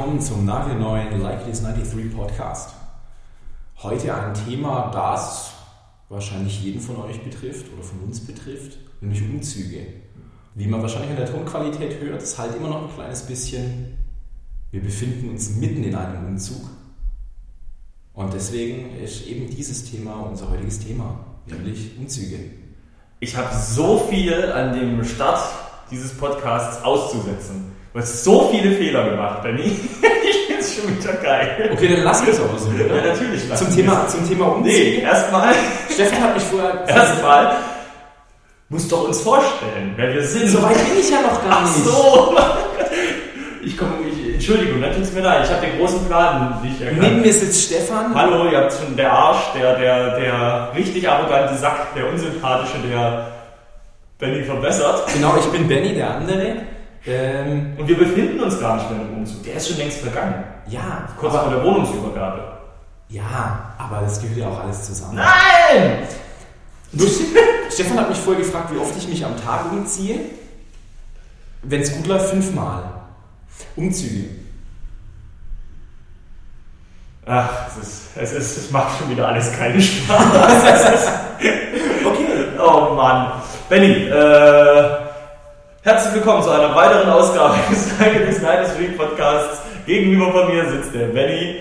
willkommen zum nagelneuen Like This 93 Podcast. Heute ein Thema, das wahrscheinlich jeden von euch betrifft oder von uns betrifft, nämlich Umzüge. Wie man wahrscheinlich in der Tonqualität hört, ist halt immer noch ein kleines bisschen, wir befinden uns mitten in einem Umzug. Und deswegen ist eben dieses Thema unser heutiges Thema, nämlich Umzüge. Ich habe so viel an dem Start dieses Podcasts auszusetzen. Du hast so viele Fehler gemacht, Benny. ich finde es schon wieder geil. Okay, dann lassen wir es aber so, oder? Ja, natürlich. lassen Zum wir Thema, es. zum Thema Umzug. Nee, erstmal, Steffen hat mich vorher... erstmal musst doch uns vorstellen, wer wir sind. So weit bin ich ja noch gar Ach nicht. so. Ich komme, ich, Entschuldigung, dann tut's mir leid. Ich habe den großen Plan nicht erkannt. Neben mir sitzt Stefan. Hallo, ihr habt schon der Arsch, der, der, der richtig arrogante Sack, der unsympathische, der Benny verbessert. Genau, ich bin Benny, der andere. Ähm, Und wir befinden uns gar nicht mehr im Umzug. Der ist schon längst vergangen. ja, Kurz aber, vor der Wohnungsübergabe. ja, aber das gehört ja auch alles zusammen. Nein! Stefan hat mich vorher gefragt, wie oft ich mich am Tag umziehe. Wenn es gut läuft, fünfmal. Umzüge. Ach, es, ist, es, ist, es macht schon wieder alles keinen Spaß. Okay. oh Mann. Benny, äh, herzlich willkommen zu einer weiteren Ausgabe des Night Street Podcasts. Gegenüber von mir sitzt der Benny.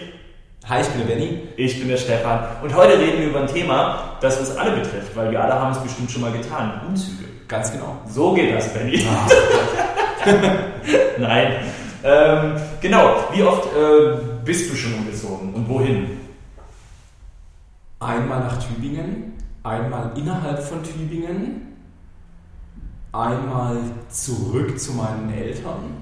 Hi, ich bin der Benny. Ich bin der Stefan und heute reden wir über ein Thema, das uns alle betrifft, weil wir alle haben es bestimmt schon mal getan. Umzüge. Ganz genau. So geht das, Benny. Ah, Nein. Ähm, genau, wie oft äh, bist du schon umgezogen und wohin? einmal nach Tübingen, einmal innerhalb von Tübingen, einmal zurück zu meinen Eltern.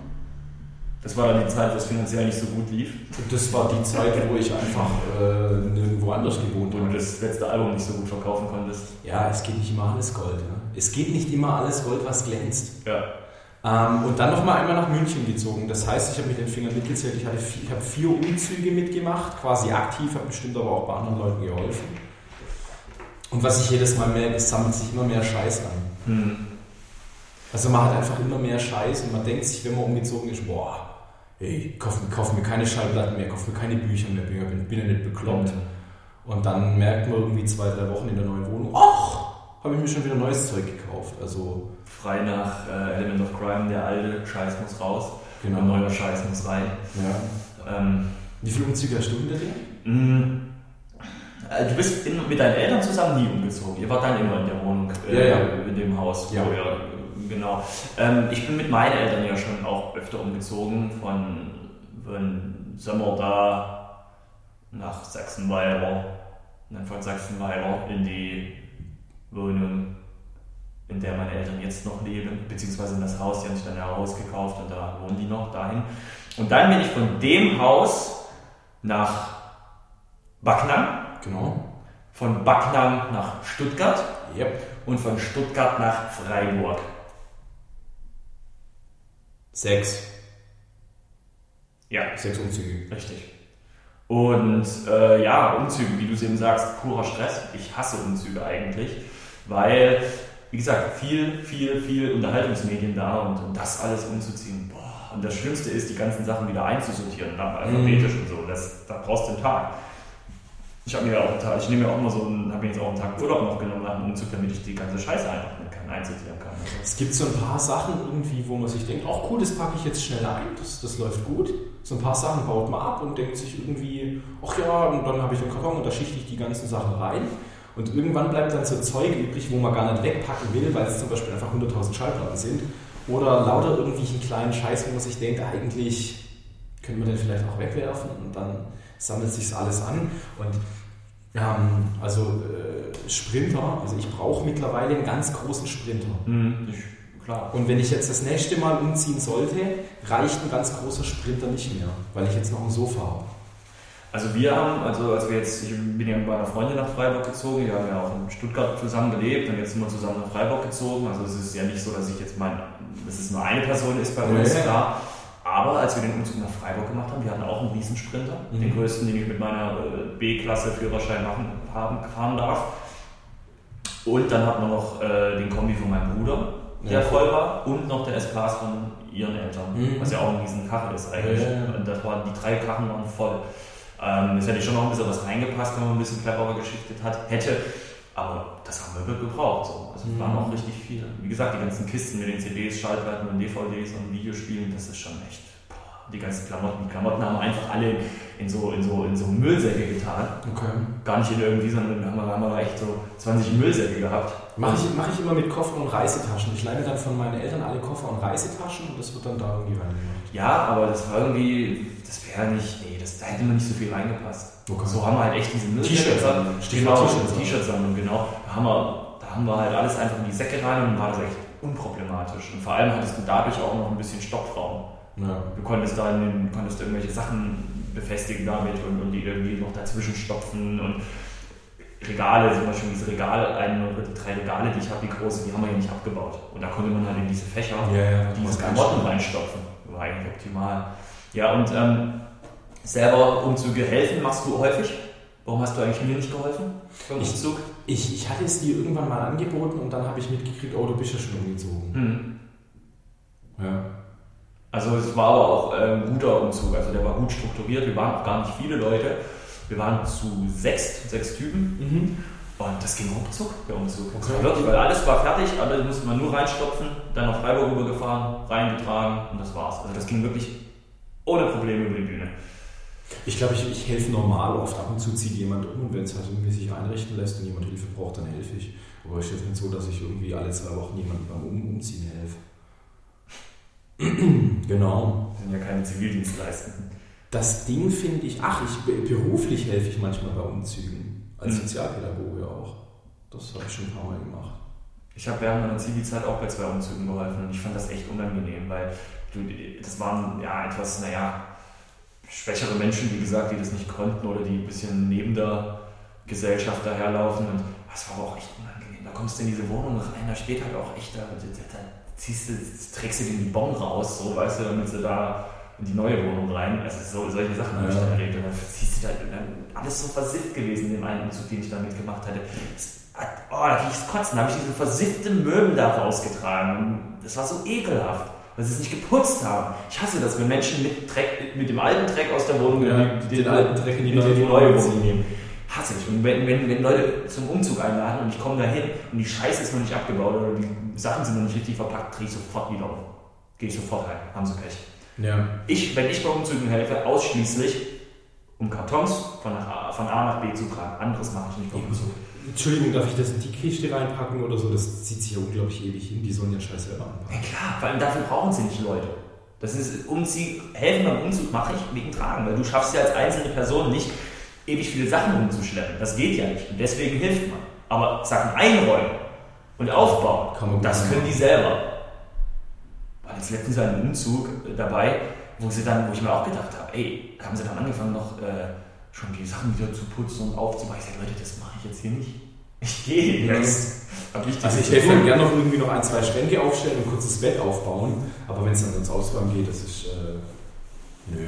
Das war dann die Zeit, wo es finanziell nicht so gut lief Und das war die Zeit, wo ich einfach äh, nirgendwo anders gewohnt und habe. das letzte Album nicht so gut verkaufen konntest. Ja, es geht nicht immer alles Gold. Ne? Es geht nicht immer alles Gold, was glänzt. Ja. Ähm, und dann nochmal einmal nach München gezogen. Das heißt, ich habe mit den Fingern mitgezählt, ich, hatte vier, ich habe vier Umzüge mitgemacht, quasi aktiv, habe bestimmt aber auch bei anderen Leuten geholfen. Und was ich jedes Mal merke, es sammelt sich immer mehr Scheiß an. Hm. Also man hat einfach immer mehr Scheiß und man denkt sich, wenn man umgezogen ist, boah, ey, kauf, kauf mir keine Schallplatten mehr, kauf mir keine Bücher mehr, bin, bin, bin ja nicht bekloppt. Und dann merkt man irgendwie zwei, drei Wochen in der neuen Wohnung, ach, habe ich mir schon wieder neues Zeug gekauft. Also, Frei nach äh, Element of Crime, der alte Scheiß muss raus, genau. der neue Scheiß muss rein. Ja. Ähm, Wie viele Umzüge hast du hinter dir? mh, äh, du bist in, mit deinen Eltern zusammen nie umgezogen. Ihr wart dann immer in der Wohnung, äh, Ja, ja. in dem Haus. Wo ihr, genau. Ähm, ich bin mit meinen Eltern ja schon auch öfter umgezogen, von, von Sommer da nach Sachsenweiler und dann von Sachsenweiler in die Wohnung, in der meine Eltern jetzt noch leben, beziehungsweise in das Haus, die haben sich dann ein Haus gekauft und da wohnen die noch dahin. Und dann bin ich von dem Haus nach Backnang, Genau. von Backnang nach Stuttgart Yep. und von Stuttgart nach Freiburg. Sechs. Ja, Sechs Umzüge. richtig. Und äh, ja, Umzüge, wie du es eben sagst, purer Stress. Ich hasse Umzüge eigentlich, weil, wie gesagt, viel, viel, viel Unterhaltungsmedien da und, und das alles umzuziehen. Boah. Und das Schlimmste ist, die ganzen Sachen wieder einzusortieren, nach alphabetisch und so. Das, da brauchst du einen Tag. Ich habe mir auch Tag, ich nehme mir auch immer so einen, habe mir jetzt auch einen Tag Urlaub noch genommen nach dem Umzug, damit ich die ganze Scheiße einordnen kann, einsortieren kann. Also, Es gibt so ein paar Sachen irgendwie, wo man sich denkt, ach cool, das packe ich jetzt schnell ein, das, das läuft gut. So ein paar Sachen baut man ab und denkt sich irgendwie, ach ja, und dann habe ich einen Karton und da schichte ich die ganzen Sachen rein. Und irgendwann bleibt dann so Zeug übrig, wo man gar nicht wegpacken will, weil es zum Beispiel einfach 100.000 Schallplatten sind. Oder lauter irgendwelchen kleinen Scheiß, wo man sich denkt, eigentlich können wir den vielleicht auch wegwerfen und dann sammelt sich alles an. Und ähm, also äh, Sprinter, also ich brauche mittlerweile einen ganz großen Sprinter. hm, ich, klar. Und wenn ich jetzt das nächste Mal umziehen sollte, reicht ein ganz großer Sprinter nicht mehr, weil ich jetzt noch ein Sofa habe. Also wir haben, also als wir jetzt, ich bin ja bei einer Freundin nach Freiburg gezogen, wir haben ja auch in Stuttgart zusammen gelebt und jetzt sind wir zusammen nach Freiburg gezogen. Also es ist ja nicht so, dass ich jetzt mein, dass es nur eine Person ist bei uns Nee. da. Aber als wir den Umzug nach Freiburg gemacht haben, wir hatten auch einen Riesensprinter, Mhm. den größten, den ich mit meiner äh, B-Klasse Führerschein machen, haben, fahren darf. Und dann hatten wir noch äh, den Kombi von meinem Bruder, der Ja. voll war, und noch der S-Class von ihren Eltern, Mhm. was ja auch ein riesen Karre ist eigentlich. Ja, das waren, die drei Karren waren voll. Ähm, es hätte schon noch ein bisschen was reingepasst, wenn man ein bisschen cleverer geschichtet hat, hätte. Aber das haben wir gebraucht. So. Also es Mhm. waren auch richtig viele. Wie gesagt, die ganzen Kisten mit den CDs, Schallplatten und DVDs und Videospielen, das ist schon echt. Die ganzen Klamotten. Die Klamotten haben wir einfach alle in so, in so, in so Müllsäcke getan. Okay. Gar nicht in irgendwie, sondern haben wir, haben wir echt so 20 Müllsäcke gehabt. Mache ich, mach ich immer mit Koffer und Reisetaschen. Ich leih mir dann von meinen Eltern alle Koffer und Reisetaschen und das wird dann da irgendwie reingemacht. Ja, aber das war irgendwie, das wäre nicht, nee, das, da hätte man nicht so viel reingepasst. Okay. So haben wir halt echt diese T-Shirt-Sammlung. Genau, T-Shirt-Sammlung. Genau. Da haben, wir, da haben wir halt alles einfach in die Säcke rein und dann war das echt unproblematisch. Und vor allem hattest du dadurch auch noch ein bisschen Stopfraum. Ja. Du konntest da konntest irgendwelche Sachen befestigen damit und, und die irgendwie noch dazwischen stopfen und Regale, zum Beispiel diese Regale, ein oder die drei Regale, die ich habe, die große, die haben wir ja nicht abgebaut. Und da konnte man halt in diese Fächer ja, diese Klamotten reinstopfen. War eigentlich optimal. Ja, und ähm, selber Umzüge helfen machst du häufig. Warum hast du eigentlich mir nicht geholfen beim Ich- Umzug? Ich, ich hatte es dir irgendwann mal angeboten und dann habe ich mitgekriegt, oh, du bist ja schon umgezogen. Hm. Ja. Also es war aber auch äh, ein guter Umzug. Also der war gut strukturiert. Wir waren auch gar nicht viele Leute. Wir waren zu sechs, sechs Typen. Mhm. Und das ging ruckzuck, der Umzug. Okay. Wirklich, weil alles war fertig, alles musste man nur reinstopfen, dann nach Freiburg rübergefahren, reingetragen und das war's. Also das ging wirklich ohne Probleme über die Bühne. Ich glaube, ich, ich helfe normal oft. Ab und zu zieht jemand um und wenn es halt irgendwie sich einrichten lässt und jemand Hilfe braucht, dann helfe ich. Aber ich ist jetzt nicht so, dass ich irgendwie alle zwei Wochen jemandem beim um Umziehen helfe. genau. Sind ja keine Zivildienstleistenden. Das Ding finde ich, ach, ich be- beruflich helfe ich manchmal bei Umzügen. Als Mhm. Sozialpädagoge auch. Das habe ich schon ein paar Mal gemacht. Ich habe während meiner Zivilzeit auch bei zwei Umzügen geholfen und ich fand das echt unangenehm, weil du, das waren ja etwas, naja, schwächere Menschen, wie gesagt, die das nicht konnten oder die ein bisschen neben der Gesellschaft daherlaufen und das war aber auch echt unangenehm. Da kommst du in diese Wohnung rein, da steht halt auch echt, da, da ziehst du, trägst du den die Bon raus, so weißt du, damit sie da in die neue Wohnung rein. Also so, solche Sachen habe ich dann erlebt und dann ziehst du da dann alles so versifft gewesen in dem einen Umzug, den ich da mitgemacht hatte. Oh, da krieg ich kotzen. Da habe ich diese versiffte Möbel da rausgetragen. Das war so ekelhaft, weil sie es nicht geputzt haben. Ich hasse das, wenn Menschen mit, Dreck, mit dem alten Dreck aus der Wohnung Ja, die- den alten Dreck in die in die neue. Wohnung nehmen. Hasse ich. Und wenn, wenn, wenn Leute zum Umzug einladen und ich komme da hin und die Scheiße ist noch nicht abgebaut oder die Sachen sind noch nicht richtig verpackt, drehe ich sofort wieder um. Gehe ich sofort rein. Haben sie Pech. Ja. Ich, wenn ich bei Umzügen helfe, ausschließlich um Kartons von, nach A, von A nach B zu tragen. Anderes mache ich nicht beim Umzug. Entschuldigung, darf ich das in die Kiste reinpacken oder so? Das zieht sich ja unglaublich ewig hin. Die sollen ja Scheiß selber Ja anpacken. klar, vor allem dafür brauchen sie nicht Leute. Das ist Umzieh, helfen beim Umzug mache ich wegen Tragen, weil du schaffst ja als einzelne Person nicht, ewig viele Sachen rumzuschleppen. Das geht ja nicht. Und deswegen hilft man. Aber Sachen einräumen und aufbauen, das können die selber. War jetzt letztens ein Umzug äh, dabei, wo sie dann, wo ich mir auch gedacht habe, ey, haben sie dann angefangen noch äh, schon die Sachen wieder zu putzen und aufzubauen. Ich sage, Leute, das mache ich jetzt hier nicht. Ich gehe jetzt. Hab ich Also ich helfe dann gerne noch irgendwie noch ein, zwei Schränke aufstellen und ein kurzes Bett aufbauen. Aber wenn es dann ins Ausräumen geht, das ist. Äh, nö.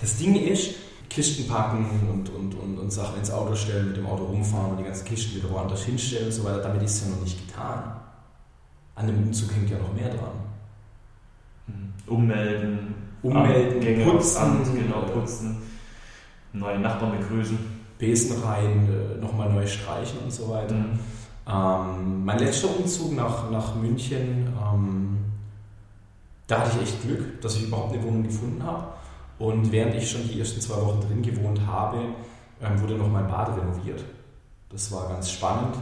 Das Ding ist, Kisten packen und, und, und, und Sachen ins Auto stellen, mit dem Auto rumfahren und die ganzen Kisten wieder woanders hinstellen und so weiter, damit ist es ja noch nicht getan. An dem Umzug hängt ja noch mehr dran. Ummelden, Ummelden, Gänge aufs putzen, Amt, genau, putzen, neue Nachbarn begrüßen. Besen rein, äh, nochmal neu streichen und so weiter. Mhm. Ähm, mein letzter Umzug nach, nach München, ähm, da hatte ich echt Glück, dass ich überhaupt eine Wohnung gefunden habe. Und während ich schon die ersten zwei Wochen drin gewohnt habe, ähm, wurde noch mein Bad renoviert. Das war ganz spannend.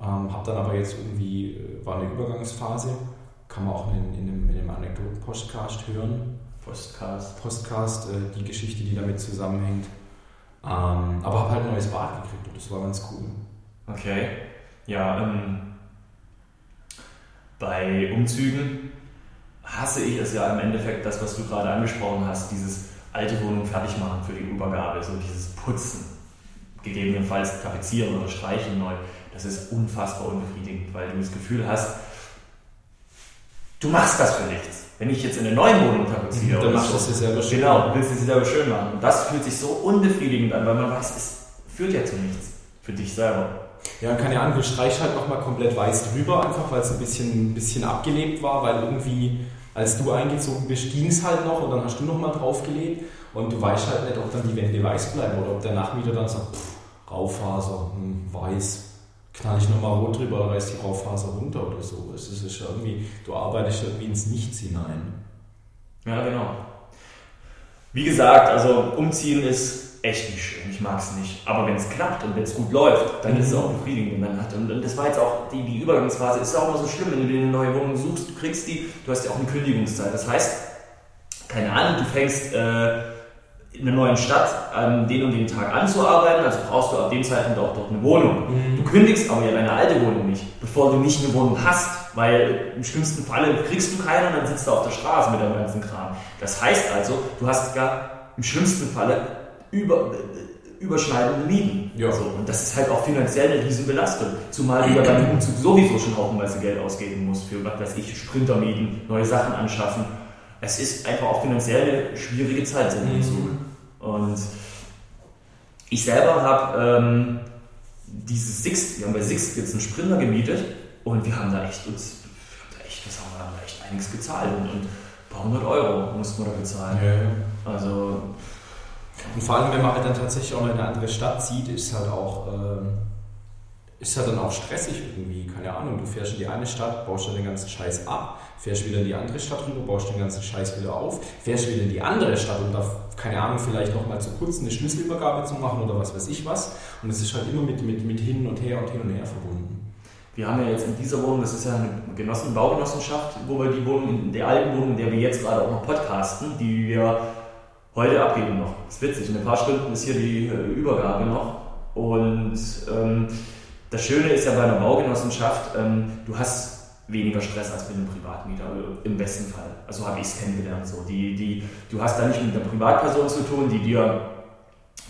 Ähm, habe dann aber jetzt irgendwie, äh, war eine Übergangsphase, kann man auch in, in einem, in einem Anekdoten-Podcast hören. Postcast. Podcast, äh, die Geschichte, die damit zusammenhängt. Ähm, aber habe halt ein neues Bad gekriegt und das war ganz cool. Okay. Ja, ähm, bei Umzügen hasse ich es ja im Endeffekt, das, was du gerade angesprochen hast, dieses alte Wohnung fertig machen für die Übergabe, so dieses Putzen, gegebenenfalls tapezieren oder streichen neu. Das ist unfassbar unbefriedigend, weil du das Gefühl hast, du machst das für nichts. Wenn ich jetzt in der neuen Wohnung tapeziere, Dann oder machst du es dir selber schön. Genau, du willst es dir selber schön machen. Und das fühlt sich so unbefriedigend an, weil man weiß, es führt ja zu nichts. Für dich selber. Ja, keine Ahnung, du streichst halt nochmal komplett weiß drüber, einfach weil es ein bisschen, ein bisschen abgelebt war, weil irgendwie, als du eingezogen bist, ging es halt noch und dann hast du nochmal draufgelebt und du weißt halt nicht, ob dann die Wände weiß bleiben oder ob der Nachmieter dann sagt, pff, Raufaser, hm, weiß, knall ich nochmal rot drüber, reißt die Raufaser runter oder so. Es ist irgendwie, du arbeitest irgendwie ins Nichts hinein. Ja, genau. Wie gesagt, also umziehen ist echt nicht schön. Ich mag es nicht. Aber wenn es klappt und wenn es gut läuft, dann mhm. ist es auch befriedigend. Und, dann hat, und, das war jetzt auch die, die Übergangsphase. Ist auch immer so schlimm, wenn du dir eine neue Wohnung suchst, du kriegst die, du hast ja auch eine Kündigungszeit. Das heißt, keine Ahnung, du fängst äh, in einer neuen Stadt an den und den Tag anzuarbeiten, also brauchst du ab dem Zeitpunkt auch dort eine Wohnung. Mhm. Du kündigst aber ja deine alte Wohnung nicht, bevor du nicht eine Wohnung hast, weil im schlimmsten Falle kriegst du keine und dann sitzt du auf der Straße mit deinem ganzen Kram. Das heißt also, du hast gar im schlimmsten Falle über, überschneidende Mieten. Ja. So, und das ist halt auch finanziell eine Riesenbelastung. Zumal du bei deinem Umzug sowieso schon haufenweise Geld ausgeben musst für, was weiß ich, Sprintermieten, neue Sachen anschaffen es ist einfach auch finanziell eine schwierige Zeit, so ein Umzug. Mhm. Und ich selber habe ähm, dieses Sixt, wir haben bei Sixt jetzt einen Sprinter gemietet und wir haben da echt uns, da echt, was haben wir da echt einiges gezahlt und, und ein paar hundert Euro mussten wir da bezahlen. Ja. Also und vor allem, wenn man halt dann tatsächlich auch in eine andere Stadt zieht, ist halt auch ähm, ist halt dann auch stressig irgendwie. Keine Ahnung, du fährst in die eine Stadt, baust dann den ganzen Scheiß ab, fährst wieder in die andere Stadt rüber, baust den ganzen Scheiß wieder auf, fährst wieder in die andere Stadt, um da, keine Ahnung, vielleicht nochmal zu kurz eine Schlüsselübergabe zu machen oder was weiß ich was. Und es ist halt immer mit, mit, mit hin und her und hin und her verbunden. Wir haben ja jetzt in dieser Wohnung, das ist ja eine Genossen Baugenossenschaft, wo wir die Wohnung, in der alten Wohnung, in der wir jetzt gerade auch noch podcasten, die wir heute abgeben noch. Das ist witzig, in ein paar Stunden ist hier die äh, Übergabe noch. Und ähm, das Schöne ist ja bei einer Baugenossenschaft, ähm, du hast weniger Stress als mit einem Privatmieter, im besten Fall. Also habe ich es kennengelernt. So. Die, die, du hast da nicht mit einer Privatperson zu tun, die dir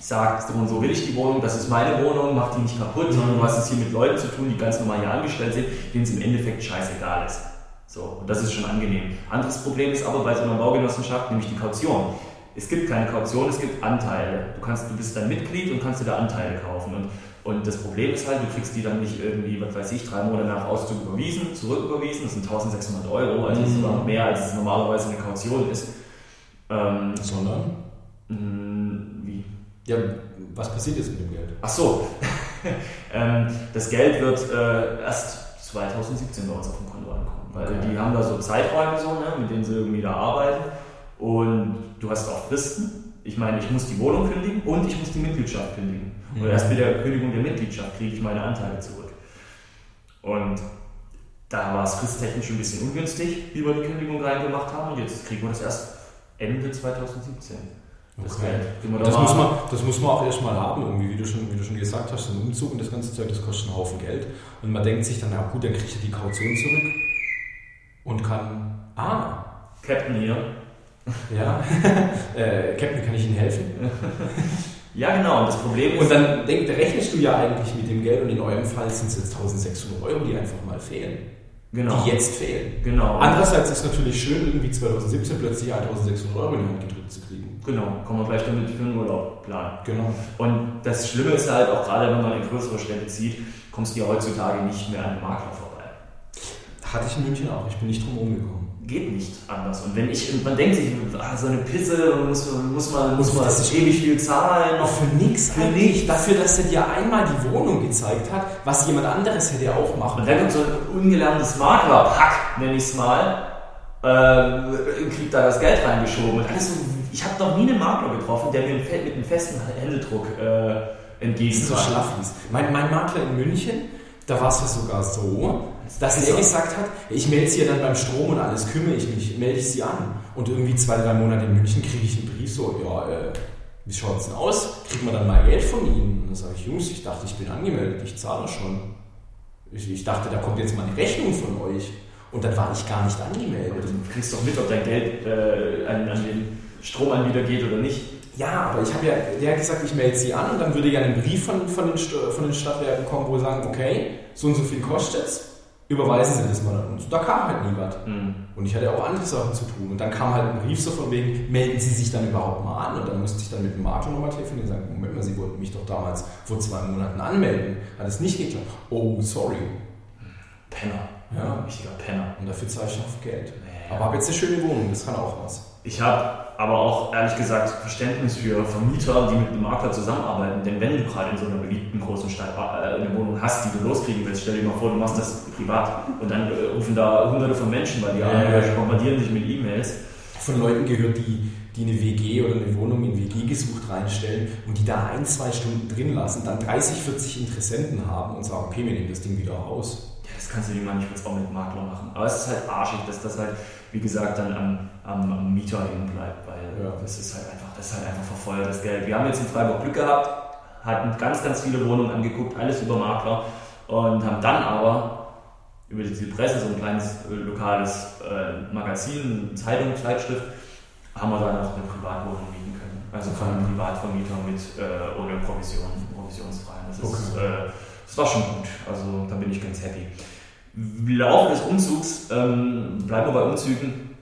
sagt, so und so will ich die Wohnung, das ist meine Wohnung, mach die nicht kaputt, mhm. sondern du hast es hier mit Leuten zu tun, die ganz normal hier angestellt sind, denen es im Endeffekt scheißegal ist. So, und das ist schon angenehm. Anderes Problem ist aber bei so einer Baugenossenschaft, nämlich die Kaution. Es gibt keine Kaution, es gibt Anteile. Du, kannst, du bist dann Mitglied und kannst dir da Anteile kaufen. Und und das Problem ist halt, du kriegst die dann nicht irgendwie, was weiß ich, drei Monate nach Auszug überwiesen, zurücküberwiesen. Das sind 1600 Euro, also das ist sogar noch mehr, als es normalerweise eine Kaution ist. Ähm, Sondern? Mh, mm, wie? Ja, was passiert jetzt mit dem Geld? Ach so. ähm, das Geld wird äh, erst 2017 bei uns auf dem Konto ankommen. Weil okay. die haben da so Zeiträume, so, ne, mit denen sie irgendwie da arbeiten. Und du hast auch Fristen. Ich meine, ich muss die Wohnung kündigen und ich muss die Mitgliedschaft kündigen. Und erst mit der Kündigung der Mitgliedschaft kriege ich meine Anteile zurück. Und da war es fristtechnisch ein bisschen ungünstig, wie wir die Kündigung reingemacht haben. Und jetzt kriegen wir das erst Ende 2017. Das, okay. das, muss man, das muss man auch erstmal haben, irgendwie, wie du, schon, wie du schon gesagt hast, ein Umzug und das ganze Zeug, das kostet einen Haufen Geld. Und man denkt sich dann, na gut, dann kriegt er die Kaution zurück und kann. Ah! Captain hier. Ja, äh, Captain, kann ich Ihnen helfen? Ja, genau. Und das Problem ist. Und dann denk, rechnest du ja eigentlich mit dem Geld und in eurem Fall sind es jetzt 1600 Euro, die einfach mal fehlen. Genau. Die jetzt fehlen. Genau. Andererseits ist es natürlich schön, irgendwie 2017 plötzlich 1600 Euro in die Hand gedrückt zu kriegen. Genau. Kommen wir gleich damit für den Urlaub planen. Genau. Und das Schlimme ist halt auch gerade, wenn man in größere Städte zieht, kommst du ja heutzutage nicht mehr an den Makler vorbei. Hatte ich in München auch. Ich bin nicht drum umgekommen geht nicht anders. Und wenn ich, und man denkt sich, ah, so eine Pisse, muss, muss man, muss man das ewig viel zahlen. Auch für nichts, für nichts. Dafür, dass er dir einmal die Wohnung gezeigt hat, was jemand anderes hätte auch machen Und dann kommt so ein ungelerntes Maklerpack, nenne ich es mal, äh, kriegt da das Geld reingeschoben. Und alles so, ich habe noch nie einen Makler getroffen, der mir mit einem festen Händedruck äh, entgegen so schlaff ist. Mein, mein Makler in München, da war es ja sogar so, dass er gesagt hat, ich melde sie ja dann beim Strom und alles, kümmere ich mich, melde ich sie an. Und irgendwie zwei, drei Monate in München kriege ich einen Brief so, ja, äh, wie schaut es denn aus? Kriegt man dann mal Geld von Ihnen? Und dann sage ich, Jungs, ich dachte, ich bin angemeldet, ich zahle schon. Ich, ich, dachte, da kommt jetzt mal eine Rechnung von euch. Und dann war ich gar nicht angemeldet. Aber du kriegst doch mit, ob dein Geld äh, an, an den Stromanbieter geht oder nicht. Ja, aber ich habe ja, der hat gesagt, ich melde sie an und dann würde ja ein Brief von, von, den, von den Stadtwerken kommen, wo sie sagen, okay, so und so viel kostet es überweisen Sie das mal an uns. Da kam halt nie was. Mhm. Und ich hatte auch andere Sachen zu tun. Und dann kam halt ein Brief so von wegen, melden Sie sich dann überhaupt mal an. Und dann musste ich dann mit dem Makler nochmal telefonieren und sagen, Moment mal, Sie wollten mich doch damals vor zwei Monaten anmelden. Hat es nicht geklappt. Oh, sorry. Penner. Ja. Richtiger Penner. Und dafür zahle ich noch Geld. Nee. Aber habe jetzt eine schöne Wohnung, das kann auch was. Ich habe aber auch ehrlich gesagt Verständnis für Vermieter, die mit einem Makler zusammenarbeiten. Denn wenn du gerade in so einer beliebten großen Stadt äh, eine Wohnung hast, die du loskriegen willst, stell dir mal vor, du machst das privat und dann äh, rufen da hunderte von Menschen bei dir an ja, ja. bombardieren dich mit E-Mails. Von Leuten gehört, die, die eine WG oder eine Wohnung in WG gesucht reinstellen und die da ein, zwei Stunden drin lassen, dann 30, 40 Interessenten haben und sagen, okay, wir nehmen das Ding wieder raus. Ja, das kannst du dir manchmal auch mit dem Makler machen. Aber es ist halt arschig, dass das halt, wie gesagt, dann am, am, am Mieter hängen bleibt, weil Ja. das ist halt einfach, das ist halt einfach verfeuertes Geld. Wir haben jetzt in Freiburg Glück gehabt, hatten ganz, ganz viele Wohnungen angeguckt, alles über Makler und haben dann aber über die Presse, so ein kleines äh, lokales äh, Magazin, Zeitung, Zeitschrift, haben wir dann auch eine Privatwohnung mieten können. Also von einem Privatvermieter mit äh, ohne Provision, provisionsfrei. Das, ist, Okay. äh, das war schon gut. Also da bin ich ganz happy. Laufe des Umzugs, ähm, bleiben wir bei Umzügen,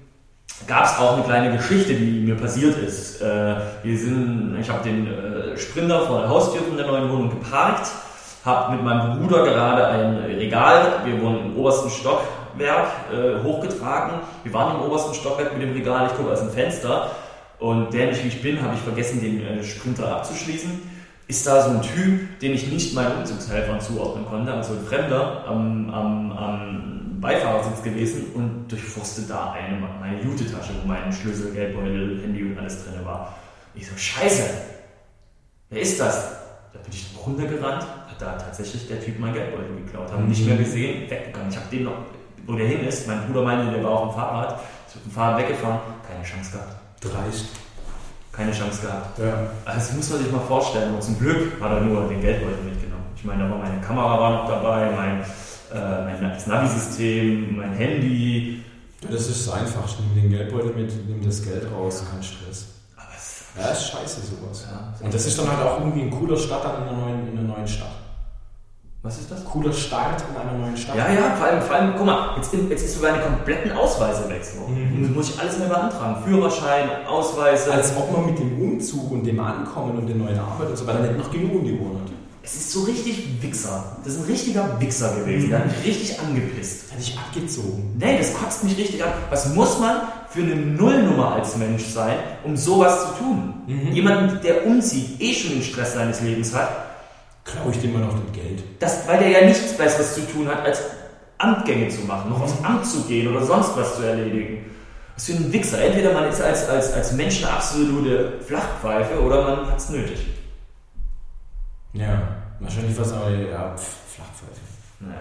gab es auch eine kleine Geschichte, die mir passiert ist. Äh, wir sind, ich habe den äh, Sprinter vor der Haustür von der neuen Wohnung geparkt, habe mit meinem Bruder gerade ein Regal, wir wohnen im obersten Stockwerk, äh, hochgetragen. Wir waren im obersten Stockwerk mit dem Regal, ich gucke aus dem Fenster und dämlich wie ich bin, habe ich vergessen, den äh, Sprinter abzuschließen. Ist da so ein Typ, den ich nicht meinen Umzugshelfern zuordnen konnte, also ein Fremder am, am, am Beifahrersitz gewesen und durchforstet da eine, meine Jute-Tasche, wo mein Schlüssel, Geldbeutel, Handy und alles drin war. Ich so, scheiße, wer ist das? Da bin ich runtergerannt, hat da tatsächlich der Typ mein Geldbeutel geklaut. Haben nicht mehr gesehen, weggegangen. Ich habe den noch, wo der hin ist, mein Bruder meinte, der war auf dem Fahrrad, ist mit dem Fahrrad weggefahren, keine Chance gehabt. Dreist. Keine Chance gehabt. Ja. Also das muss man sich mal vorstellen. Und zum Glück hat er nur den Geldbeutel mitgenommen. Ich meine, war meine Kamera war noch dabei, mein, äh, mein Navi-System, mein Handy. Das ist das Einfachste. Nimm den Geldbeutel mit, nimm das Geld raus, kein Stress. Aber es, Ja, ist scheiße sowas. ja, Und das ist dann halt auch irgendwie ein cooler Start dann in einer neuen, in einer neuen Stadt. Was ist das? Cooler Start in einer neuen Stadt. Ja, ja, vor allem, vor allem guck mal, jetzt, jetzt ist sogar eine kompletten Ausweise weg. So. Mhm. Jetzt muss ich alles neu beantragen. Führerschein, Ausweise. Als ob man mit dem Umzug und dem Ankommen und der neuen Arbeit und so weiter nicht noch genug die Ohren hat. es ist so richtig Wichser. Das ist ein richtiger Wichser gewesen. Der hat mich richtig angepisst. Hat dich abgezogen. Nee, das kotzt mich richtig an. Was muss man für eine Nullnummer als Mensch sein, um sowas zu tun? Mhm. Jemand, der umzieht, eh schon den Stress seines Lebens hat, Klaue ich dir mal noch das Geld. das, weil der ja nichts Besseres zu tun hat, als Amtgänge zu machen, noch aufs Amt zu gehen oder sonst was zu erledigen. Was für ein Wichser. Entweder man ist als, als, als Mensch eine absolute Flachpfeife oder man hat es nötig. Ja, wahrscheinlich was aber, ja, pf, Flachpfeife. Naja.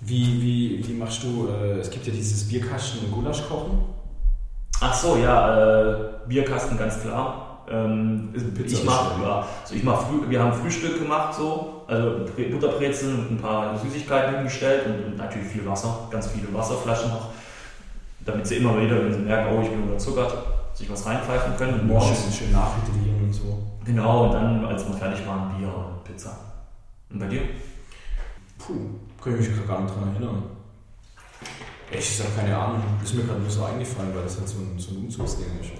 Wie, wie, wie machst du, äh, es gibt ja dieses Bierkasten- und Gulaschkochen. Ach so, ja, äh, Bierkasten ganz klar. Ähm, ich mach, ja, also ich mach früh, wir haben Frühstück gemacht so, also Bre- Butterbrezeln und ein paar Süßigkeiten hingestellt und, und natürlich viel Wasser, ganz viele Wasserflaschen noch, damit sie immer wieder, wenn sie merken, oh ich bin unterzuckert, sich was reinpfeifen können. Und morgens Schön, schön nachhydrieren und so. Genau, und dann, als wir fertig waren, Bier und Pizza. Und bei dir? Puh, kann ich mich gar nicht dran erinnern. Echt, ich habe keine Ahnung. Ist mir gerade nur so eingefallen, weil das halt so ein, so ein Umzugsding ist.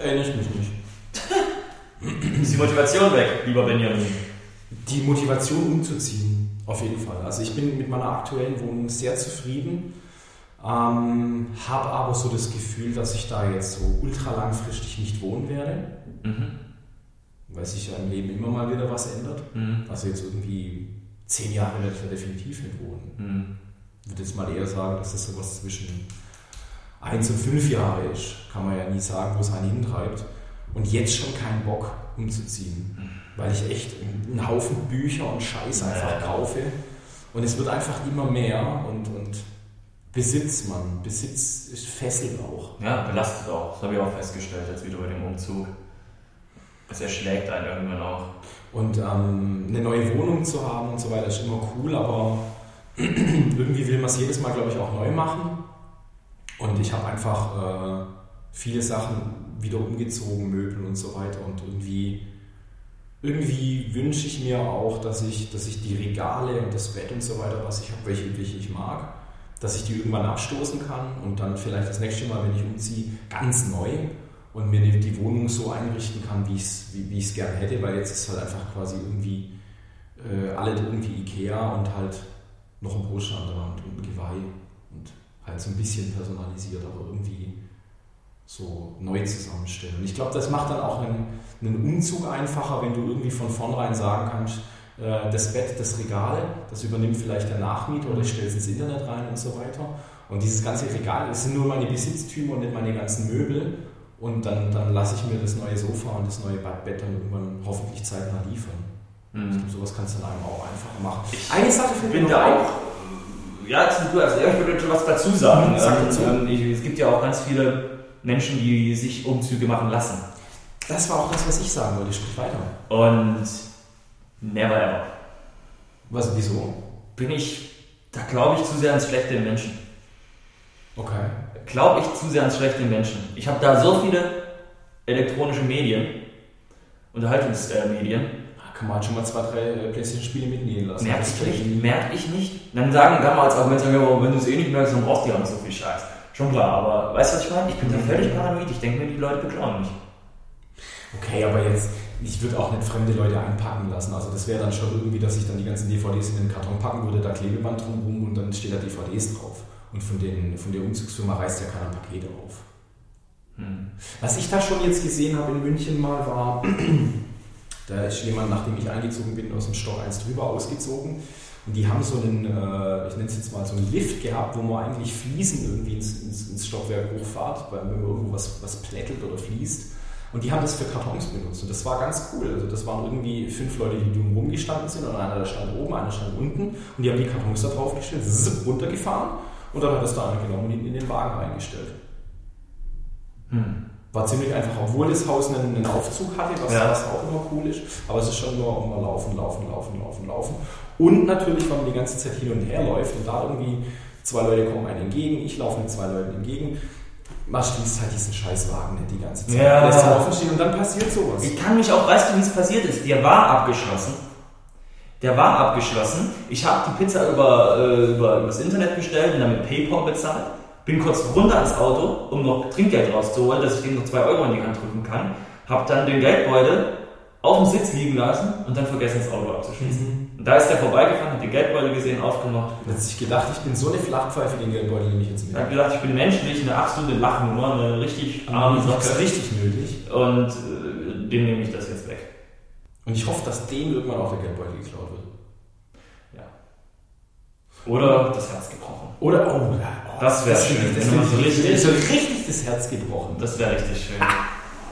Erinnere ich mich nicht. Ist die Motivation weg, lieber Benjamin? Die Motivation umzuziehen, auf jeden Fall. Also ich bin mit meiner aktuellen Wohnung sehr zufrieden, ähm, habe aber so das Gefühl, dass ich da jetzt so ultra langfristig nicht wohnen werde, Mhm. weil sich ja im Leben immer mal wieder was ändert. Mhm. Also jetzt irgendwie zehn Jahre werde ich da definitiv nicht wohnen. Mhm. Ich würde jetzt mal eher sagen, dass das sowas zwischen eins und fünf Jahre ist. Kann man ja nie sagen, wo es einen hintreibt. Und jetzt schon keinen Bock umzuziehen, weil ich echt einen Haufen Bücher und Scheiß einfach kaufe. Und es wird einfach immer mehr und, und Besitz, man. Besitz ist fesselt auch. Ja, belastet auch. Das habe ich auch festgestellt, jetzt wieder bei dem Umzug. Es erschlägt einen irgendwann auch. Und ähm, eine neue Wohnung zu haben und so weiter ist immer cool, aber irgendwie will man es jedes Mal, glaube ich, auch neu machen. Und ich habe einfach äh, viele Sachen wieder umgezogen, Möbel und so weiter. Und irgendwie irgendwie wünsche ich mir auch, dass ich, dass ich die Regale und das Bett und so weiter, was ich habe, welche, welche ich mag, dass ich die irgendwann abstoßen kann und dann vielleicht das nächste Mal, wenn ich umziehe, ganz neu und mir die Wohnung so einrichten kann, wie ich es wie, wie gerne hätte, weil jetzt ist halt einfach quasi irgendwie äh, alle irgendwie Ikea und halt noch ein Wand und ein Geweih halt so ein bisschen personalisiert, aber irgendwie so neu zusammenstellen. Und ich glaube, das macht dann auch einen, einen, Umzug einfacher, wenn du irgendwie von vornherein sagen kannst, äh, das Bett, das Regal, das übernimmt vielleicht der Nachmieter oder ich stelle es ins Internet rein und so weiter. Und dieses ganze Regal, das sind nur meine Besitztümer und nicht meine ganzen Möbel. Und dann, dann lasse ich mir das neue Sofa und das neue Bett dann irgendwann hoffentlich zeitnah liefern. Mhm. Ich glaube, sowas kannst du dann einem auch einfacher machen. Ich Eine Sache finde ich da auch. Ja, du als ich würde was dazu sagen. Sag dazu. Ähm, ich, es gibt ja auch ganz viele Menschen, die sich Umzüge machen lassen. Das war auch das, was ich sagen wollte. Sprich weiter. Und never ever. Was, wieso? Bin ich, da glaube ich zu sehr ans schlechte Menschen. Okay. Glaube ich zu sehr ans schlechte Menschen. Ich habe da so viele elektronische Medien, Unterhaltungsmedien. Kann man schon mal zwei, drei äh, PlayStation-Spiele mitnehmen lassen. Merke ich nicht. Merke ich nicht. Dann sagen, kann man als Argument sagen, wenn du es eh nicht merkst, dann brauchst du ja nicht so viel Scheiß. Schon klar, aber weißt du, was ich meine? Ich bin da mhm. völlig paranoid. Ich denke mir, die Leute beklauen mich. Okay, aber jetzt, ich würde auch nicht fremde Leute einpacken lassen. Also das wäre dann schon irgendwie, dass ich dann die ganzen DVDs in den Karton packen würde, da Klebeband drumherum und dann steht da DVDs drauf. Und von, den, von der Umzugsfirma reißt ja keiner Pakete auf. Hm. Was ich da schon jetzt gesehen habe in München mal war, da ist jemand, nachdem ich eingezogen bin, aus dem Stock 1 drüber ausgezogen. Und die haben so einen, äh, ich nenne es jetzt mal so einen Lift gehabt, wo man eigentlich Fliesen irgendwie ins, ins, ins Stockwerk hochfahrt, wenn man irgendwo was, was plättelt oder fließt. Und die haben das für Kartons benutzt. Und das war ganz cool. Also das waren irgendwie fünf Leute, die drumherum gestanden sind. Und einer stand oben, einer stand unten. Und die haben die Kartons da drauf gestellt, sind runtergefahren. Und dann hat das da genommen und in den Wagen reingestellt. Hm. War ziemlich einfach, obwohl das Haus einen, einen Aufzug hatte, was, ja. was, auch immer cool ist. Aber es ist schon nur immer laufen, laufen, laufen, laufen, laufen. Und natürlich, wenn man die ganze Zeit hin und her läuft und da irgendwie zwei Leute kommen einem entgegen, ich laufe mit zwei Leuten entgegen, man schließt halt diesen Scheißwagen nicht die ganze Zeit. Ja. Lässt offen stehen und dann passiert sowas. Ich kann mich auch, weißt du, wie es passiert ist? Der war abgeschlossen. Der war abgeschlossen. Ich habe die Pizza über, äh, über, über das Internet bestellt und dann mit PayPal bezahlt. Bin kurz runter ans Auto, um noch Trinkgeld rauszuholen, dass ich dem noch zwei Euro in die Hand drücken kann. Hab dann den Geldbeutel auf dem Sitz liegen lassen und dann vergessen, das Auto abzuschließen. Mhm. Und da ist der vorbeigefahren, hat den Geldbeutel gesehen, aufgemacht. Hat sich gedacht, ich bin so eine Flachpfeife, den Geldbeutel nehme ich jetzt mit. Er hat gedacht, ich bin menschlich, eine absolute Lachnummer, eine richtig arme Sache. richtig nötig. Und äh, dem nehme ich das jetzt weg. Und ich hoffe, dass dem irgendwann auch der Geldbeutel geklaut wird. Ja. Oder das Herz gebrochen. Oder, oh, oh das wäre schön. Das, das, das, so richtig, so richtig das Herz gebrochen. Das wäre richtig schön.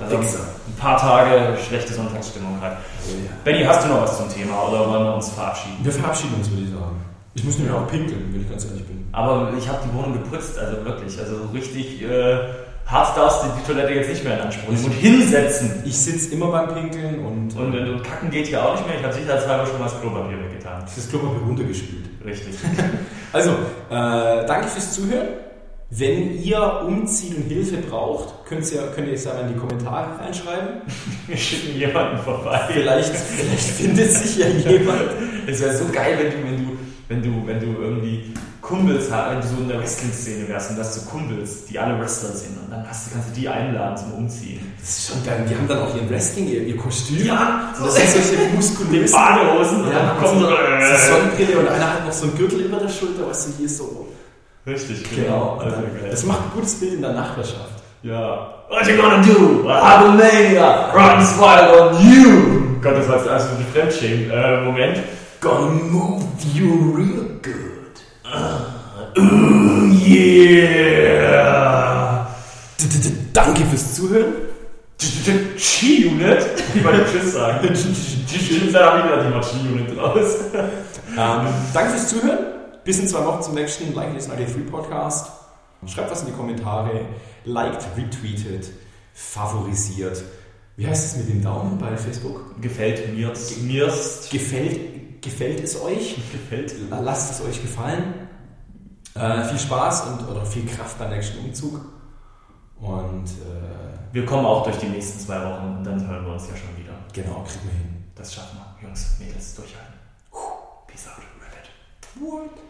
Also ein paar Tage schlechte Sonntagsstimmung hat. Oh, ja. Benny, hast du noch was zum Thema oder wollen wir uns verabschieden? Wir verabschieden uns, würde ich sagen. Ich muss nämlich auch pinkeln, wenn ich ganz ehrlich bin. Aber ich habe die Wohnung geputzt, also wirklich. Also richtig äh, hart darfst du die Toilette jetzt nicht mehr in Anspruch nehmen. Und hinsetzen. Ich sitze immer beim Pinkeln und. Und, und, und Kacken geht hier auch nicht mehr. Ich habe sicherheitshalber schon mal das Klopapier weggetan. Das Klopapier runtergespült. Richtig. also, äh, danke fürs Zuhören. Wenn ihr umzieht und Hilfe braucht, könnt ihr, könnt ihr es ja in die Kommentare reinschreiben. Wir schicken jemanden vorbei. Vielleicht, vielleicht findet sich ja jemand. Es wäre so geil, wenn du, wenn du, wenn du, wenn du irgendwie Kumpels wenn du so in der Wrestling-Szene wärst und hast so Kumpels, die alle Wrestler sind und dann hast du, kannst du die einladen zum Umziehen. Das ist schon geil. Die haben dann auch ihren Wrestling, ihr, ihr Kostüm. Ja, so das sind solche muskulösen Badehosen ja, und dann kommen so, so Sonnenbrille und einer hat noch so ein Gürtel über der Schulter, was du hier so Richtig, genau. genau. Also, das macht ein gutes Bild in der Nachbarschaft. Ja. What you gonna do? Habomania runs wild on you! Gott, das war jetzt also ein Fremdschämen-Moment. Gonna move you real good. Yeah! Danke fürs Zuhören. Chi-Unit? Ich wollte Tschüss sagen. Tschüss, da habe ich wieder die Chi-Unit raus. Ähm, danke fürs Zuhören. Bis in zwei Wochen zum nächsten Like Listen ID3 Podcast. Schreibt was in die Kommentare, liked, retweetet, favorisiert. Wie heißt es mit dem Daumen bei Facebook? Gefällt mir. Mirst. Gefällt, gefällt es euch? Gefällt. Lasst es euch gefallen. Äh, viel Spaß und oder viel Kraft beim nächsten Umzug. Und äh, wir kommen auch durch die nächsten zwei Wochen und dann hören wir uns ja schon wieder. Genau, kriegen wir hin. Das schaffen wir. Jungs, Mädels, durchhalten. Peace out. Rabbit. What?